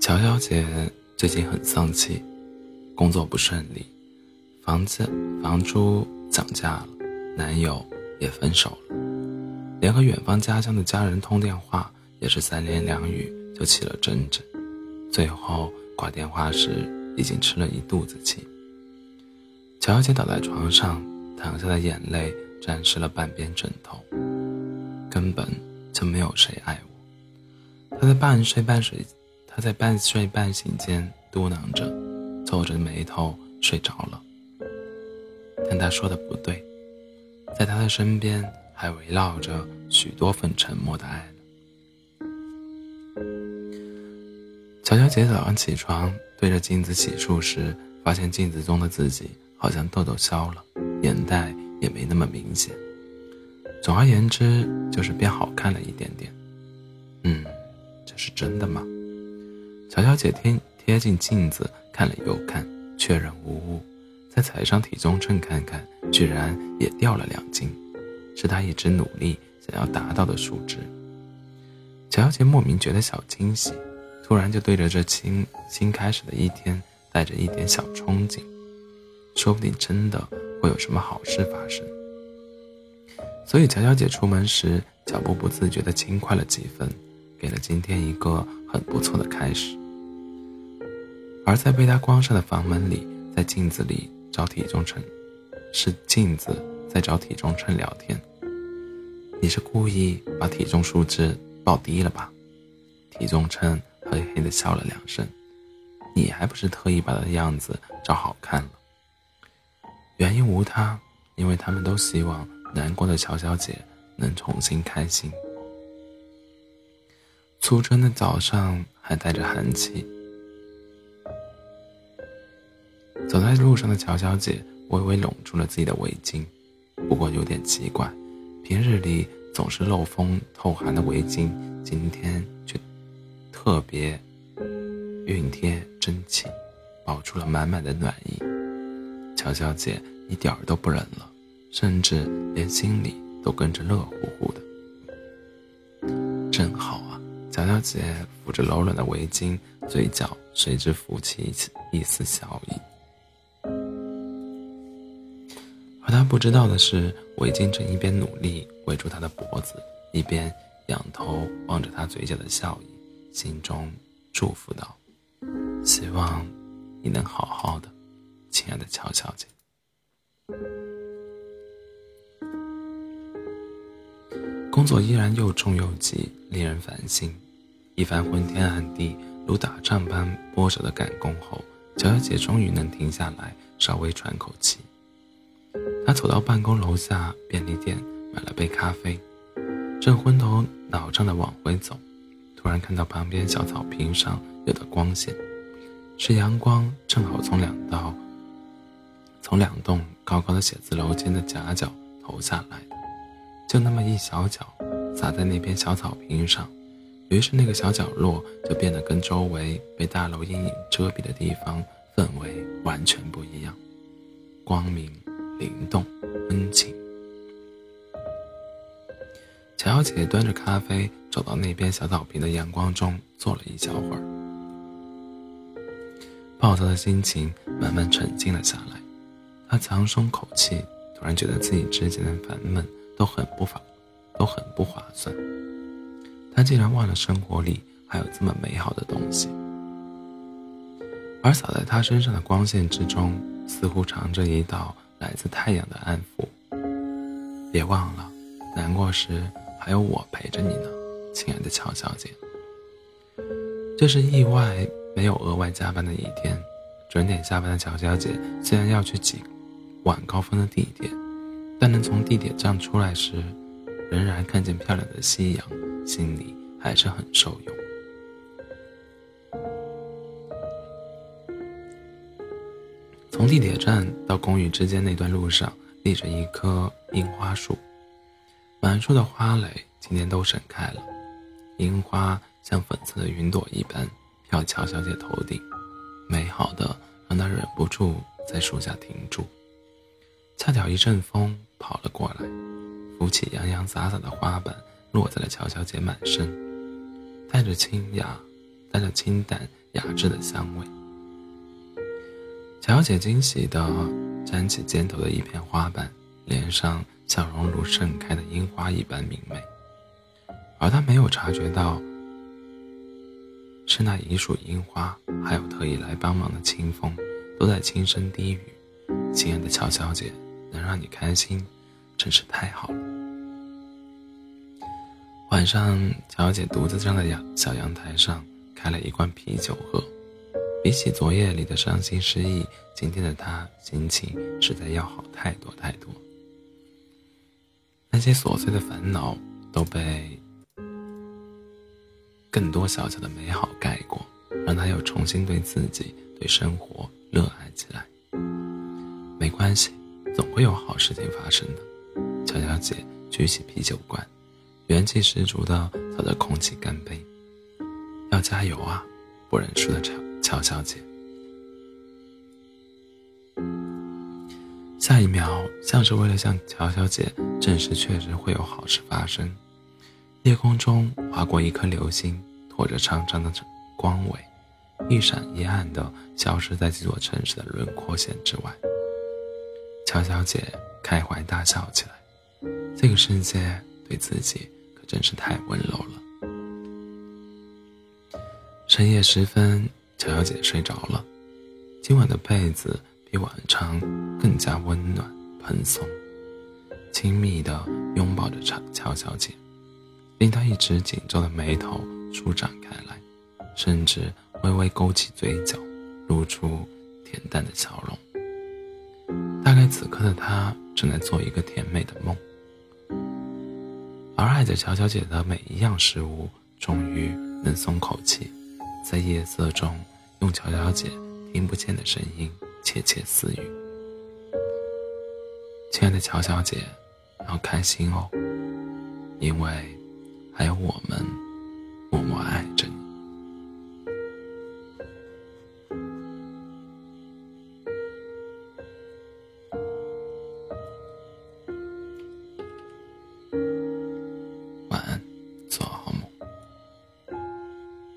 乔小姐最近很丧气，工作不顺利，房子房租涨价了，男友也分手了，连和远方家乡的家人通电话也是三言两语就起了争执，最后挂电话时已经吃了一肚子气。乔小姐倒在床上，淌下的眼泪沾湿了半边枕头。根本就没有谁爱我。他在半睡半睡，他在半睡半醒间嘟囔着，皱着眉头睡着了。但他说的不对，在他的身边还围绕着许多份沉默的爱呢。乔乔姐早上起床，对着镜子洗漱时，发现镜子中的自己。好像痘痘消了，眼袋也没那么明显。总而言之，就是变好看了一点点。嗯，是真的吗？乔小姐贴贴近镜子看了又看，确认无误，再踩上体重秤看看，居然也掉了两斤，是她一直努力想要达到的数值。乔小姐莫名觉得小惊喜，突然就对着这新新开始的一天带着一点小憧憬。说不定真的会有什么好事发生，所以乔小姐出门时脚步不自觉地轻快了几分，给了今天一个很不错的开始。而在被他关上的房门里，在镜子里找体重秤，是镜子在找体重秤聊天。你是故意把体重数字报低了吧？体重秤嘿嘿地笑了两声，你还不是特意把他的样子找好看了？原因无他，因为他们都希望难过的乔小姐能重新开心。初春的早上还带着寒气，走在路上的乔小姐微微拢住了自己的围巾。不过有点奇怪，平日里总是漏风透寒的围巾，今天却特别熨贴真气，爆出了满满的暖意。乔小姐一点儿都不冷了，甚至连心里都跟着热乎乎的。姐抚着柔软的围巾，嘴角随之浮起一丝笑意。而她不知道的是，围巾正一边努力围住她的脖子，一边仰头望着她嘴角的笑意，心中祝福道：“希望你能好好的。”亲爱的乔小姐，工作依然又重又急，令人烦心。一番昏天暗地、如打仗般波折的赶工后，乔小姐终于能停下来，稍微喘口气。她走到办公楼下便利店，买了杯咖啡，正昏头脑胀的往回走，突然看到旁边小草坪上有的光线，是阳光正好从两道。从两栋高高的写字楼间的夹角投下来，就那么一小角，洒在那边小草坪上，于是那个小角落就变得跟周围被大楼阴影遮蔽的地方氛围完全不一样，光明、灵动、温情。乔小姐端着咖啡走到那边小草坪的阳光中坐了一小会儿，暴躁的心情慢慢沉静了下来。她长松口气，突然觉得自己之前的烦闷都很不法，都很不划算。他竟然忘了生活里还有这么美好的东西，而洒在他身上的光线之中，似乎藏着一道来自太阳的安抚。别忘了，难过时还有我陪着你呢，亲爱的乔小姐。这是意外没有额外加班的一天，准点下班的乔小姐竟然要去挤。晚高峰的地铁，但能从地铁站出来时，仍然看见漂亮的夕阳，心里还是很受用。从地铁站到公寓之间那段路上，立着一棵樱花树，满树的花蕾今天都盛开了，樱花像粉色的云朵一般飘乔小姐头顶，美好的让她忍不住在树下停住。恰巧一阵风跑了过来，拂起洋洋洒洒的花瓣，落在了乔小姐满身。带着清雅、带着清淡雅致的香味。乔小姐惊喜地沾起肩头的一片花瓣，脸上笑容如盛开的樱花一般明媚，而她没有察觉到，是那一束樱花，还有特意来帮忙的清风，都在轻声低语：“亲爱的乔小姐，能让你开心，真是太好了。”晚上，乔姐独自站在阳小阳台上，开了一罐啤酒喝。比起昨夜里的伤心失意，今天的她心情实在要好太多太多。那些琐碎的烦恼都被更多小小的美好盖过，让他又重新对自己、对生活热爱起来。没关系，总会有好事情发生的。乔小姐举起啤酒罐，元气十足地朝着空气干杯：“要加油啊，不认输的乔。”乔小姐，下一秒，像是为了向乔小姐证实确实会有好事发生，夜空中划过一颗流星，拖着长长的光尾，一闪一暗的消失在这座城市的轮廓线之外。乔小姐开怀大笑起来，这个世界对自己真是太温柔了。深夜时分。乔小姐睡着了，今晚的被子比往常更加温暖蓬松，亲密地拥抱着乔乔小姐，令她一直紧皱的眉头舒展开来，甚至微微勾起嘴角，露出恬淡的笑容。大概此刻的她正在做一个甜美的梦，而爱着乔小姐的每一样事物，终于能松口气，在夜色中。用乔小姐听不见的声音窃窃私语：“亲爱的乔小姐，要开心哦，因为还有我们默默爱。”